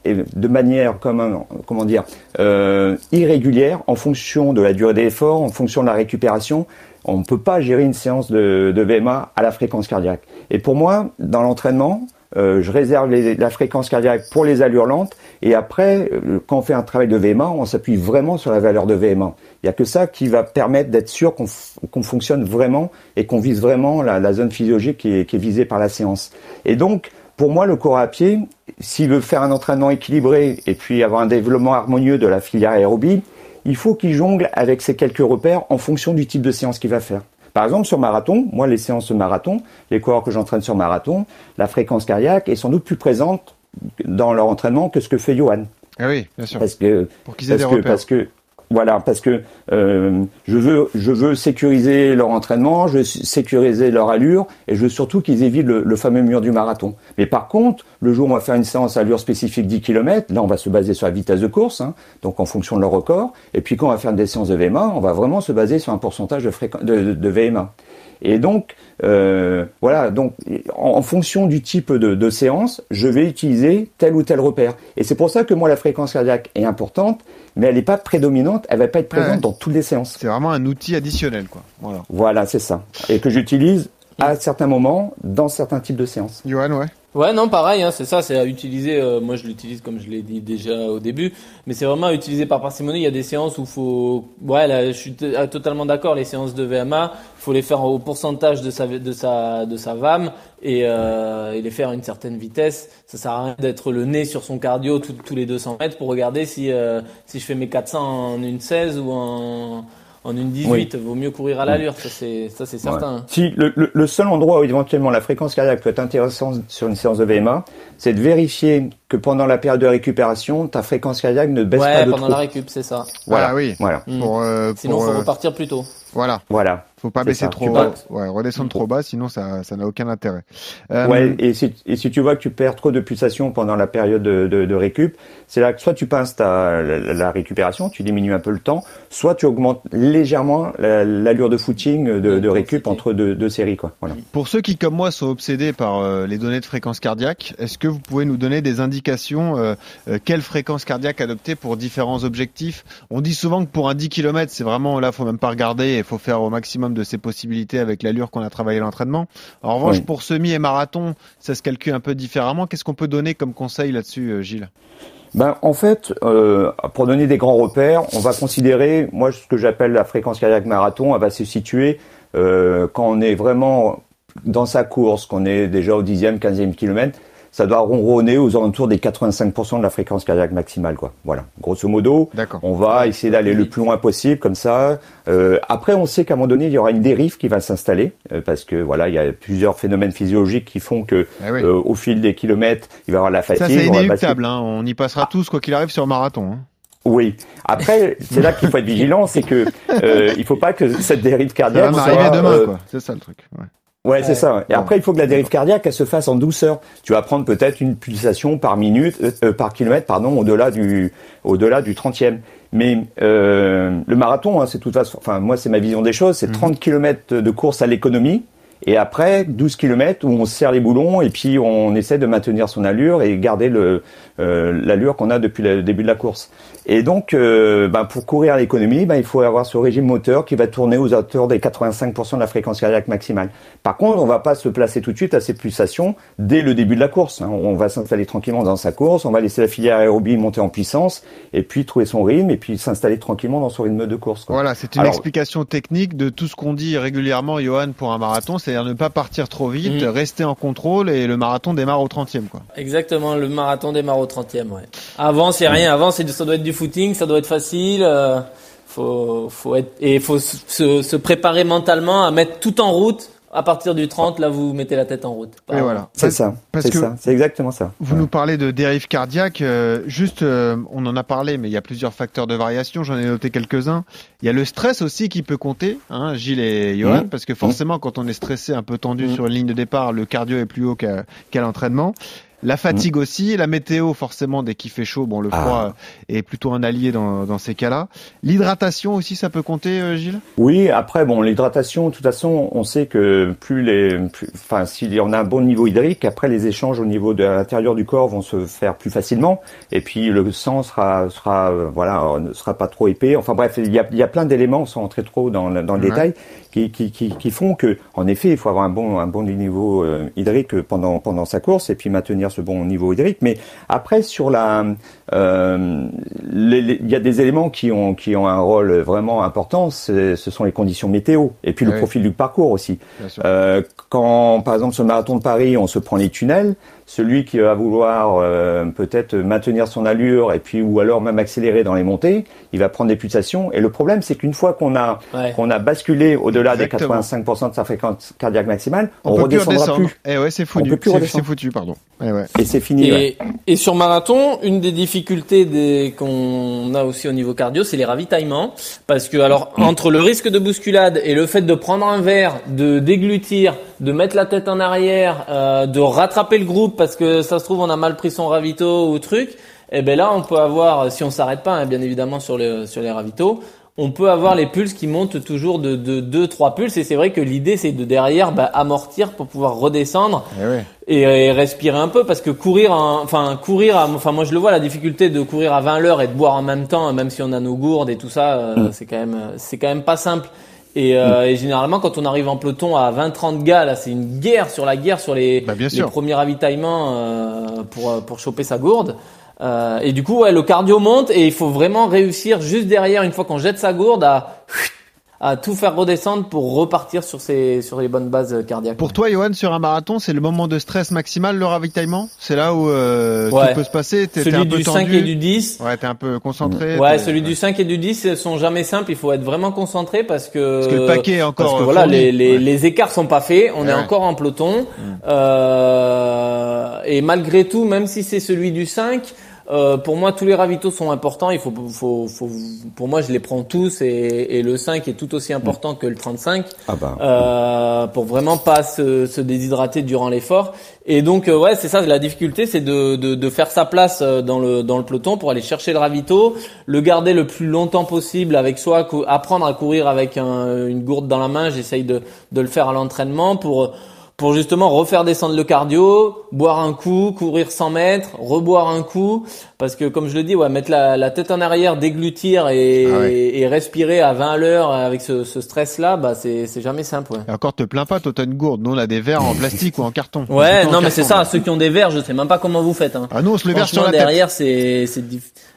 de manière, comment, dire, euh, irrégulière en fonction de la durée d'effort, en fonction de la récupération. On ne peut pas gérer une séance de VMA à la fréquence cardiaque. Et pour moi, dans l'entraînement, euh, je réserve les- la fréquence cardiaque pour les allures lentes. Et après, euh, quand on fait un travail de VMA, on s'appuie vraiment sur la valeur de VMA. Il n'y a que ça qui va permettre d'être sûr qu'on fonctionne vraiment et qu'on vise vraiment la, la zone physiologique qui est, qui est visée par la séance. Et donc, pour moi, le coureur à pied, s'il veut faire un entraînement équilibré et puis avoir un développement harmonieux de la filière aérobie, il faut qu'il jongle avec ces quelques repères en fonction du type de séance qu'il va faire. Par exemple, sur marathon, moi, les séances de marathon, les coureurs que j'entraîne sur marathon, la fréquence cardiaque est sans doute plus présente dans leur entraînement que ce que fait Johan. Ah oui, bien sûr. Parce que, Pour qu'ils aient parce des que, repères. parce que, voilà, parce que euh, je veux, je veux sécuriser leur entraînement, je veux sécuriser leur allure, et je veux surtout qu'ils évitent le, fameux mur du marathon. Mais par contre, le jour où on va faire une séance allure spécifique 10 km, là, on va se baser sur la vitesse de course, hein, donc en fonction de leur record. Et puis quand on va faire des séances de VMA, on va vraiment se baser sur un pourcentage de, de- de VMA. Et donc, euh, voilà, donc en, en fonction du type de, de séance, je vais utiliser tel ou tel repère. Et c'est pour ça que moi, la fréquence cardiaque est importante, mais elle n'est pas prédominante, elle va pas être présente Ouais. dans toutes les séances. C'est vraiment un outil additionnel, quoi. Voilà. Voilà, c'est ça. Et que j'utilise à certains moments dans certains types de séances. Johan, ouais. Ouais, non, pareil, hein, c'est ça, c'est à utiliser. euh, moi, je l'utilise comme je l'ai dit déjà au début, mais c'est vraiment à utiliser par parcimonie. Il y a des séances où faut, ouais, là, je suis ah, totalement d'accord. Les séances de VMA, faut les faire au pourcentage de sa de sa de sa VAM et, euh, et les faire à une certaine vitesse. Ça sert à rien d'être le nez sur son cardio tous les 200 mètres pour regarder si euh, si je fais mes 400 en une 16 ou en en une 18. Vaut mieux courir à l'allure, ça c'est ça c'est certain. Ouais. Si le, le- le seul endroit où éventuellement la fréquence cardiaque peut être intéressante sur une séance de VMA, c'est de vérifier que pendant la période de récupération, ta fréquence cardiaque ne baisse Ouais, pas de pendant trop. la récup, c'est ça. Voilà. Ah oui. Voilà. Mm. Pour, euh, Sinon, pour, faut euh, repartir plus tôt. voilà. Voilà. Faut pas baisser ça. trop bas. vas- Ouais, redescendre trop bas, sinon ça, ça n'a aucun intérêt. Euh, Ouais, et si, et si tu vois que tu perds trop de pulsations pendant la période de, de, de récup, c'est là que soit tu pinces ta, la, la récupération, tu diminues un peu le temps, soit tu augmentes légèrement la- l'allure de footing de, de récup entre deux, deux séries. Quoi. Voilà. Pour ceux qui, comme moi, sont obsédés par euh, les données de fréquence cardiaque, est-ce que vous pouvez nous donner des indications euh, euh, quelle fréquence cardiaque adopter pour différents objectifs? On dit souvent que pour un 10 km, c'est vraiment là, faut même pas regarder, il faut faire au maximum de ses possibilités avec l'allure qu'on a travaillé à l'entraînement. En revanche, Oui. pour semi et marathon, ça se calcule un peu différemment. Qu'est-ce qu'on peut donner comme conseil là-dessus, Gilles? Ben, en fait, euh, pour donner des grands repères, on va considérer, moi, ce que j'appelle la fréquence cardiaque marathon, elle va se situer euh, quand on est vraiment dans sa course, qu'on est déjà au 10e, 15e kilomètre, ça doit ronronner aux alentours des 85% de la fréquence cardiaque maximale, quoi. Voilà. Grosso modo, D'accord. on va essayer d'aller le plus loin possible, comme ça. Euh, après, on sait qu'à un moment donné, il y aura une dérive qui va s'installer, euh, parce que voilà, il y a plusieurs phénomènes physiologiques qui font que, oui. euh, au fil des kilomètres, il va y avoir la fatigue. Ça, c'est on va inéluctable. Hein. On y passera tous, quoi qu'il arrive, sur marathon. Hein. oui. Après, c'est là qu'il faut être vigilant, c'est que euh, il faut pas que cette dérive Ça cardiaque va m'arriver soit, demain, euh, quoi. C'est ça le truc. Ouais. Ouais, c'est ça. Et après, il faut que la dérive cardiaque, elle se fasse en douceur. Tu vas prendre peut-être une pulsation par minute, euh, euh, par kilomètre, pardon, au-delà du, au-delà du 30e. Mais euh, le marathon, hein, c'est toute façon, enfin moi, c'est ma vision des choses, c'est 30 kilomètres de course à l'économie. Et après, 12 kilomètres où on se serre les boulons et puis on essaie de maintenir son allure et garder le euh, l'allure qu'on a depuis le début de la course. Et donc, euh, ben, pour courir à l'économie, ben, il faut avoir ce régime moteur qui va tourner aux auteurs des 85% de la fréquence cardiaque maximale. Par contre, on va pas se placer tout de suite à ces pulsations dès le début de la course. hein. On va s'installer tranquillement dans sa course, on va laisser la filière aérobie monter en puissance et puis trouver son rythme et puis s'installer tranquillement dans son rythme de course. quoi. Voilà, c'est une Alors- explication technique de tout ce qu'on dit régulièrement, Johan, pour un marathon, c'est-à-dire ne pas partir trop vite, Mhm. rester en contrôle et le marathon démarre au 30e. Quoi. Exactement, le marathon démarre au 30e, ouais. Avant, c'est rien. Avant, c'est, ça doit être du footing, ça doit être facile. euh, faut, faut être, et faut se, préparer mentalement à mettre tout en route. À partir du 30, là, vous mettez la tête en route. Et voilà. C'est ça, c'est ça, c'est exactement ça. Vous Ouais. nous parlez de dérive cardiaque. euh, juste, euh, on en a parlé, mais il y a plusieurs facteurs de variation. J'en ai noté quelques-uns. Il y a le stress aussi qui peut compter, hein, Gilles et Johan, Mhm. parce que forcément, quand on est stressé, un peu tendu Mhm. sur une ligne de départ, le cardio est plus haut qu'à qu'à l'entraînement. La fatigue aussi, la météo forcément dès qu'il fait chaud, bon le Ah. froid est plutôt un allié dans, dans ces cas-là. L'hydratation aussi, ça peut compter, euh, Gilles? Oui, après bon, l'hydratation, de toute façon, on sait que plus les, plus- enfin, si on a un bon niveau hydrique, après les échanges au niveau de l'intérieur du corps vont se faire plus facilement, et puis le sang sera, sera, euh, voilà, euh, ne sera pas trop épais. Enfin bref, il y a, il y a plein d'éléments, sans entrer trop dans, le- dans le détail, qui, qui, qui, qui font que, en effet, il faut avoir un bon, un bon niveau euh, hydrique pendant, pendant sa course, et puis maintenir ce bon niveau hydrique. Mais après, sur la, euh, les- les- il y a des éléments qui ont, qui ont un rôle vraiment important, ce sont les conditions météo, et puis le profil du parcours aussi. Euh, quand, par exemple, sur le marathon de Paris, on se prend les tunnels, celui qui va vouloir euh, peut-être maintenir son allure et puis ou alors même accélérer dans les montées, il va prendre des pulsations. Et le problème, c'est qu'une fois qu'on a Ouais. qu'on a basculé au-delà des Exactement. 85% de sa fréquence cardiaque maximale, on, On, peut plus redescendra plus. Eh ouais, c'est On foutu. peut plus C'est- redescendre. C'est foutu, pardon. Eh ouais. Et c'est fini. ouais. Et, et sur marathon, une des difficultés des- qu'on a aussi au niveau cardio, c'est les ravitaillements. Parce que, alors, entre le risque de bousculade et le fait de prendre un verre, de déglutir, de mettre la tête en arrière, euh, de rattraper le groupe parce que ça se trouve on a mal pris son ravito ou truc, et ben là on peut avoir, si on s'arrête pas, hein, bien évidemment sur les sur les ravitaux, on peut avoir les pulses qui montent toujours de 2 3 pulses. Et c'est vrai que l'idée c'est de derrière bah, amortir pour pouvoir redescendre Eh et, et respirer un peu. Parce que courir en- enfin courir à- enfin moi je le vois la difficulté de courir à 20 l'heure et de boire en même temps même si on a nos gourdes et tout ça euh, c'est quand même c'est quand même pas simple. Et, euh, et généralement quand on arrive en peloton à 20 30 gars là c'est une guerre sur la guerre sur les, Bah, bien les premiers ravitaillements euh, pour pour choper sa gourde Euh, et du coup ouais le cardio monte et il faut vraiment réussir juste derrière une fois qu'on jette sa gourde à à tout faire redescendre pour repartir sur ses sur les bonnes bases cardiaques Pour toi, Johan, sur un marathon, c'est le moment de stress maximal, le ravitaillement? C'est là où euh, Ouais. tout peut se passer T'es t'es un celui peu du tendu 5 et du 10 Ouais, t'es un peu concentré. Ouais, celui du 5 et du 10 sont jamais simples. Il faut être vraiment concentré parce que Parce que le paquet est encore parce que euh, voilà, les, les, Ouais. les écarts sont pas faits. On Ouais, est encore en peloton. Euh, et malgré tout, même si c'est celui du 5, euh, pour moi, tous les ravitaux sont importants. Il faut, faut, faut, pour moi, je les prends tous et, et le 5 est tout aussi important que le 35 Ah bah. euh, pour vraiment pas se, se déshydrater durant l'effort. Et donc euh, ouais, c'est ça la difficulté, c'est de, de, de faire sa place euh, dans le dans le peloton pour aller chercher le ravito, le garder le plus longtemps possible avec soi, apprendre à courir avec un- une gourde dans la main. J'essaye de de le faire à l'entraînement pour pour justement refaire descendre le cardio, boire un coup, courir 100 mètres, reboire un coup, parce que comme je le dis, ouais, mettre la, la tête en arrière, déglutir et, Ah ouais. et respirer à 20 à l'heure avec ce, ce stress-là, bah c'est c'est jamais simple. Ouais. Et encore, te plains pas, toi, t'as une gourde. Nous, on a des verres en plastique ou en carton. Ouais, non, mais c'est ça. Ceux qui ont des verres, je sais même pas comment vous faites. Hein. Ah non, on se le verre sur la tête. derrière, c'est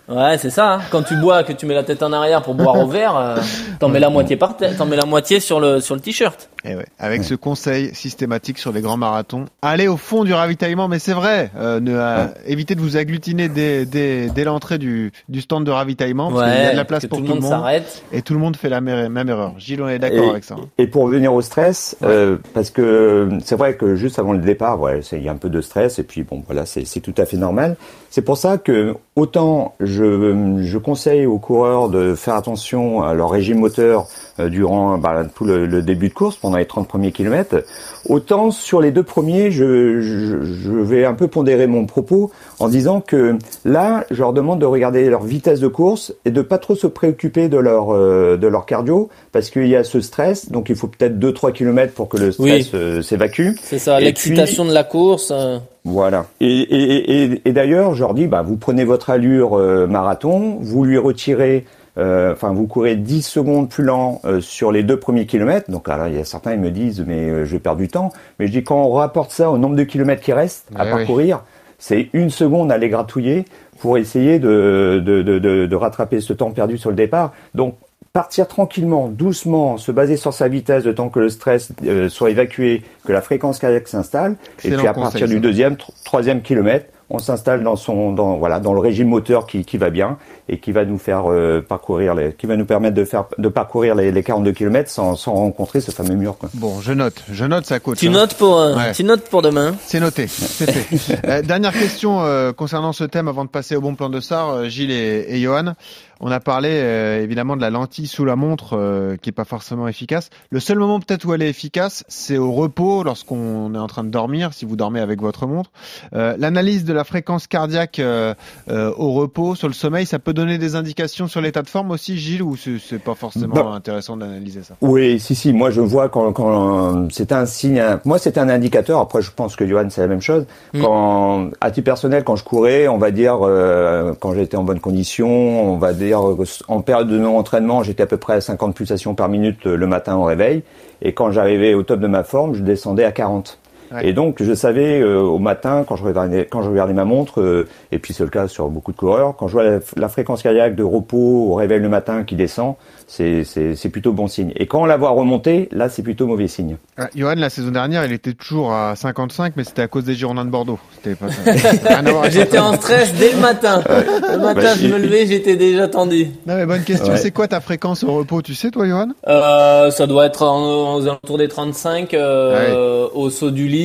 Ouais, c'est ça. hein. Quand tu bois, que tu mets la tête en arrière pour boire au verre, euh, t'en mets la moitié par t'en mets la moitié sur le sur le t-shirt. Eh ouais, avec ce conseil systématique sur les grands marathons, allez au fond du ravitaillement, mais c'est vrai, euh, ne, euh, évitez de vous agglutiner dès, dès, dès l'entrée du, du stand de ravitaillement, parce qu'il y a de la place pour tout tout le monde s'arrête. et tout le monde fait la même, erreur. Gilles, on est d'accord Et- avec ça. hein. Et pour revenir au stress, euh, parce que c'est vrai que juste avant le départ, ouais, il y a un peu de stress et puis bon, voilà, c'est c'est tout à fait normal. C'est pour ça que autant je, je conseille aux coureurs de faire attention à leur régime moteur euh, durant bah, tout le, le début de course, pendant les 30 premiers kilomètres, autant sur les deux premiers, je, je, je vais un peu pondérer mon propos en disant que là, je leur demande de regarder leur vitesse de course et de pas trop se préoccuper de leur euh, de leur cardio parce qu'il y a ce stress, donc il faut peut-être 2-3 kilomètres pour que le stress Oui. euh, s'évacue. C'est ça, l'excitation de la course. euh, Voilà. Et, et, et, et d'ailleurs, je leur dis, bah, vous prenez votre allure euh, marathon, vous lui retirez, euh, enfin, vous courez 10 secondes plus lent euh, sur les deux premiers kilomètres. Donc, alors, il y a certains, ils me disent, mais euh, je perdre du temps. Mais je dis, quand on rapporte ça au nombre de kilomètres qui restent à oui. parcourir, c'est une seconde à les gratouiller pour essayer de, de, de, de, de rattraper ce temps perdu sur le départ. Donc, partir tranquillement, doucement, se baser sur sa vitesse de temps que le stress euh, soit évacué, que la fréquence cardiaque s'installe, et puis à conseil, partir ça. du deuxième, tr- troisième kilomètre, on s'installe dans son, dans voilà, dans le régime moteur qui, qui va bien et qui va nous faire euh, parcourir, les, qui va nous permettre de faire, de parcourir les, les 42 kilomètres sans, sans rencontrer ce fameux mur. Quoi. Bon, je note, je note ça coach. Tu hein. notes pour, euh, Ouais. tu notes pour demain. C'est noté, c'est fait. Euh, dernière question euh, concernant ce thème avant de passer au bon plan de Sar, euh, Gilles et, et Johan. On a parlé euh, évidemment de la lentille sous la montre euh, qui est pas forcément efficace. Le seul moment peut-être où elle est efficace, c'est au repos lorsqu'on est en train de dormir, si vous dormez avec votre montre. Euh, L'analyse de la fréquence cardiaque euh, euh, au repos, sur le sommeil, ça peut donner des indications sur l'état de forme aussi, Gilles, ou c'est c'est pas forcément Bah. intéressant d'analyser ça? Oui, si, si. Moi, je vois quand, quand c'est un signe. un- Moi, c'est un indicateur. Après, je pense que Johan, c'est la même chose. Mm. Quand, à titre personnel, quand je courais, on va dire, euh, quand j'étais en bonne condition, on va dire, euh, en période de non-entraînement, j'étais à peu près à 50 pulsations par minute euh, le matin au réveil. Et quand j'arrivais au top de ma forme, je descendais à 40. Ouais. Et donc, je savais euh, au matin, quand je regardais, quand je regardais ma montre, euh, et puis c'est le cas sur beaucoup de coureurs, quand je vois la, la fréquence cardiaque de repos au réveil le matin qui descend, c'est plutôt bon signe. Et quand on la voit remonter, là, c'est plutôt mauvais signe. Ah, Johan, la saison dernière, il était toujours à 55, mais c'était à cause des Girondins de Bordeaux. Pas J'étais en stress dès le matin. Le matin, Bah, je me levais, j'étais déjà tendu. Non, mais bonne question. Ouais. C'est quoi ta fréquence au repos Tu sais, toi, Johan? Euh, ça doit être en- aux alentours des 35 euh, au saut du lit.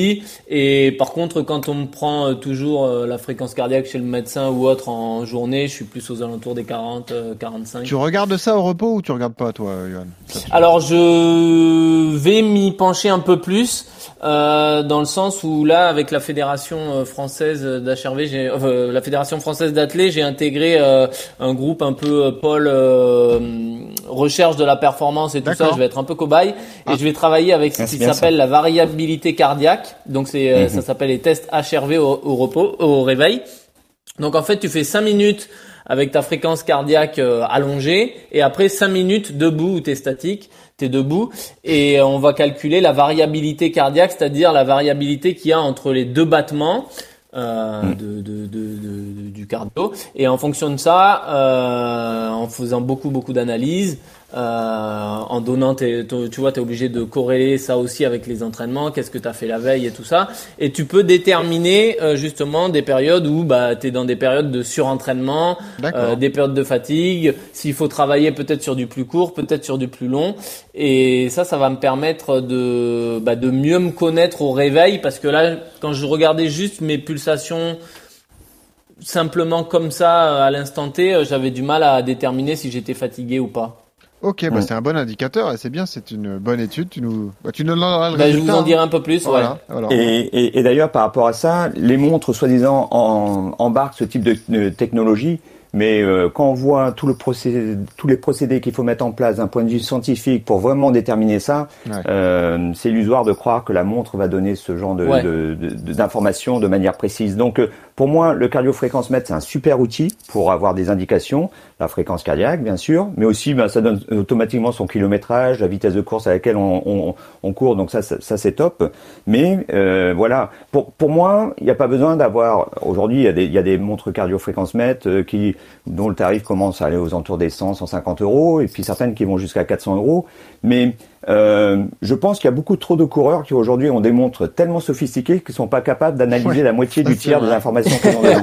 Et par contre, quand on me prend euh, toujours euh, la fréquence cardiaque chez le médecin ou autre en journée, je suis plus aux alentours des 40, euh, 45. Tu regardes ça au repos ou tu regardes pas, toi, Johan? Alors je vais m'y pencher un peu plus euh, dans le sens où là avec la fédération euh, française d'HRV, j'ai euh, la fédération française d'athlé, j'ai intégré euh, un groupe un peu euh, pôle euh, recherche de la performance et tout ça. Je vais être un peu cobaye et Ah. je vais travailler avec ce Ah, qui s'appelle la variabilité cardiaque. Donc c'est euh, Mhm. ça s'appelle les tests HRV au, au repos, au réveil. Donc en fait, tu fais 5 minutes avec ta fréquence cardiaque euh, allongée et après 5 minutes debout où tu es statique, tu es debout et on va calculer la variabilité cardiaque, c'est-à-dire la variabilité qu'il y a entre les deux battements. euh, de, de, de, de- du cardio et en fonction de ça euh, en faisant beaucoup beaucoup d'analyses euh, en donnant tes, tu vois tu es obligé de corréler ça aussi avec les entraînements qu'est-ce que tu as fait la veille et tout ça. Et tu peux déterminer euh, justement des périodes où bah tu es dans des périodes de surentraînement euh, des périodes de fatigue s'il faut travailler peut-être sur du plus court peut-être sur du plus long. Et ça ça va me permettre de bah, de mieux me connaître au réveil parce que là quand je regardais juste mes pulsations simplement comme ça euh, à l'instant T euh, j'avais du mal à déterminer si j'étais fatigué ou pas Ok, bah, Mm. c'est un bon indicateur et c'est bien, c'est une bonne étude. Tu nous, bah, tu nous donneras le Bah, je vous en hein. dirai un peu plus ouais. Voilà. Et, et, et d'ailleurs, par rapport à ça, les montres, soi-disant, en, embarquent ce type de, de technologie. Mais euh, quand on voit tout le procédé, tous les procédés qu'il faut mettre en place d'un point de vue scientifique pour vraiment déterminer ça, Ouais. euh, c'est illusoire de croire que la montre va donner ce genre de, Ouais. de- de- d'informations de manière précise. Donc, euh, pour moi, le cardiofréquence-mètre, c'est un super outil pour avoir des indications, la fréquence cardiaque, bien sûr, mais aussi, ben, ça donne automatiquement son kilométrage, la vitesse de course à laquelle on, on, on court. Donc ça, ça, ça, c'est top. Mais euh, voilà, pour, pour moi, il n'y a pas besoin d'avoir. Aujourd'hui, il y a des, il y a des montres cardiofréquence-mètre euh, qui dont le tarif commence à aller aux alentours des 100, 150 euros, et puis certaines qui vont jusqu'à 400 euros. Mais euh, je pense qu'il y a beaucoup trop de coureurs qui aujourd'hui ont des montres tellement sophistiquées qu'ils sont pas capables d'analyser Ouais, la moitié du tiers vrai. des informations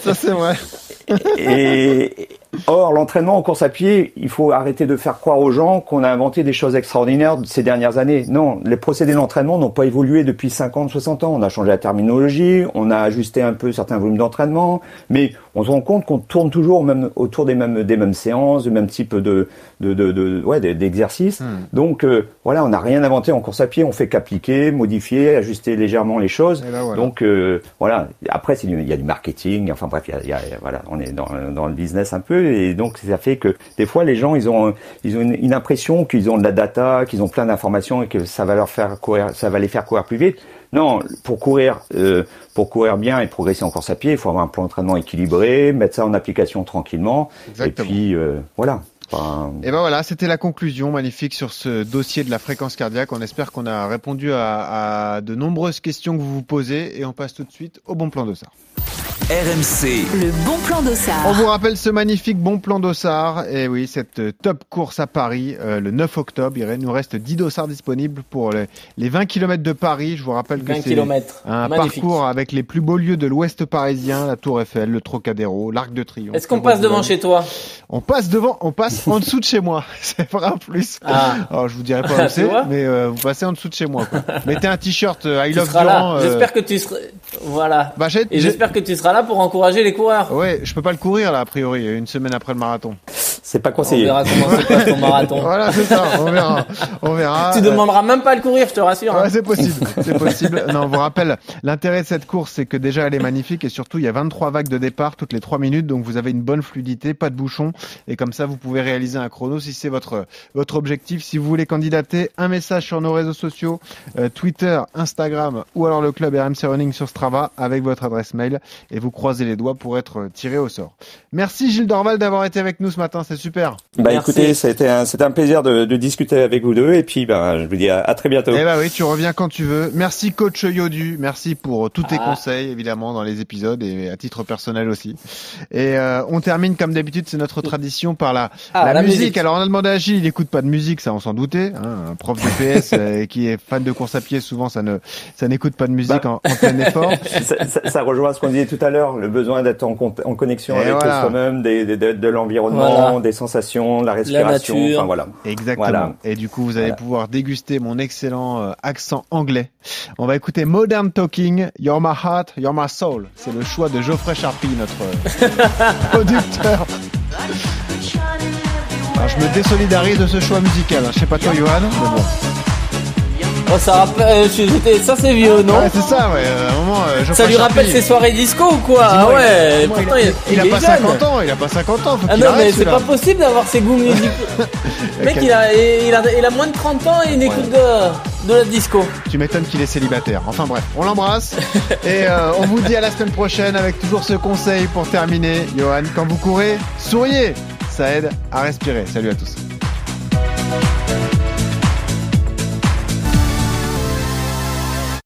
qu'ils Et or, l'entraînement en course à pied, il faut arrêter de faire croire aux gens qu'on a inventé des choses extraordinaires ces dernières années. Non, les procédés d'entraînement n'ont pas évolué depuis 50, 60 ans. On a changé la terminologie, on a ajusté un peu certains volumes d'entraînement, mais on se rend compte qu'on tourne toujours même autour des mêmes des mêmes séances, du même type de de de, de ouais des- d'exercices. Donc euh, voilà, on n'a rien inventé en course à pied. On fait qu'appliquer, modifier, ajuster légèrement les choses. Et là, voilà. Donc euh, voilà. Après, il y a du marketing. Enfin bref, il y a, il y a- voilà, on est dans, dans le business un peu, et donc ça fait que des fois les gens ils ont ils ont une, une impression qu'ils ont de la data, qu'ils ont plein d'informations et que ça va leur faire courir, ça va les faire courir plus vite. Non, pour courir, euh, pour courir bien et progresser en course à pied, il faut avoir un plan d'entraînement équilibré, mettre ça en application tranquillement, Exactement. et puis euh, voilà. Enfin, Et ben voilà, c'était la conclusion magnifique sur ce dossier de la fréquence cardiaque. On espère qu'on a répondu à, à de nombreuses questions que vous vous posez et on passe tout de suite au bon plan d'Ossard. RMC, Le bon plan d'Ossard. On vous rappelle ce magnifique bon plan d'Ossard. Et oui, cette euh, top course à Paris euh, le 9 octobre. Il nous reste 10 dossards disponibles pour les, les 20 km de Paris. Je vous rappelle que 20 c'est km. un Magnifique. parcours avec les plus beaux lieux de l'Ouest parisien, la Tour Eiffel, le Trocadéro, l'Arc de Triomphe. Est-ce qu'on passe devant chez toi On passe devant, on passe en dessous de chez moi. C'est vrai en plus. Ah. Alors je vous dirai pas où c'est, mais euh, vous passez en dessous de chez moi. Quoi. Mettez un t-shirt euh, I Tu Love Durand. là. euh, J'espère que tu seras. Voilà. Bah, j'ai- Et j'ai- j'espère que tu seras là pour encourager les coureurs. Ouais, je peux pas le courir là a priori, une semaine après le marathon. c'est pas On conseillé. verra comment se passe ton marathon. Voilà, c'est ça. On verra. On verra. Tu demanderas même pas à le courir, je te rassure. hein. Ouais, c'est possible, c'est possible. Non, on vous rappelle, l'intérêt de cette course, c'est que déjà elle est magnifique et surtout il y a 23 vagues de départ toutes les 3 minutes, donc vous avez une bonne fluidité, pas de bouchon, et comme ça vous pouvez réaliser un chrono si c'est votre votre objectif. Si vous voulez candidater, un message sur nos réseaux sociaux, euh, Twitter, Instagram ou alors le club RMC Running sur Strava avec votre adresse mail et vous croisez les doigts pour être tiré au sort. Merci Gilles Dorval d'avoir été avec nous ce matin, c'est super. Bah Merci. écoutez, c'était un, c'était un plaisir de, de discuter avec vous deux et puis bah, je vous dis à, à très bientôt. Eh bah oui, tu reviens quand tu veux. Merci coach Yodu, merci pour tous tes Ah. conseils évidemment dans les épisodes et à titre personnel aussi. Et euh, on termine comme d'habitude, c'est notre tradition par la, Ah, la, la musique. musique. Alors on a demandé à Gilles, il écoute pas de musique, ça on s'en doutait. Hein, un prof de PS euh, qui est fan de course à pied, souvent ça ne ça n'écoute pas de musique Bah. en, en plein effort. ça, ça- ça rejoint ce qu'on disait tout à l'heure, le besoin d'être en, con- en connexion Et avec voilà. soi-même, des, des- de, de l'environnement, Voilà. des sensations, la respiration, nature. enfin voilà. Exactement. Voilà. Et du coup, vous allez Voilà. pouvoir déguster mon excellent euh, accent anglais. On va écouter Modern Talking, You're My Heart, You're My Soul. C'est le choix de Geoffrey Charpie, notre euh, producteur. Alors, je me désolidarise de ce choix musical. hein. Je sais pas toi, Johan, mais bon. Oh, ça rappelle, euh, ça c'est vieux, non Ouais, c'est ça, ouais. À un moment, euh, Ça lui rappelle ses soirées disco ou quoi Ah ouais, pourtant il, il, il a est pas jeune. 50 ans, il a pas 50 ans, faut Ah non, arrête mais c'est pas possible d'avoir ses goûts musicaux. Mec, il a, il, a, il a moins de 30 ans et il écoute de, de la disco. Tu m'étonnes qu'il est célibataire. Enfin bref, on l'embrasse et euh, on vous dit à la semaine prochaine avec toujours ce conseil pour terminer. Johan, quand vous courez, souriez, ça aide à respirer. Salut à tous.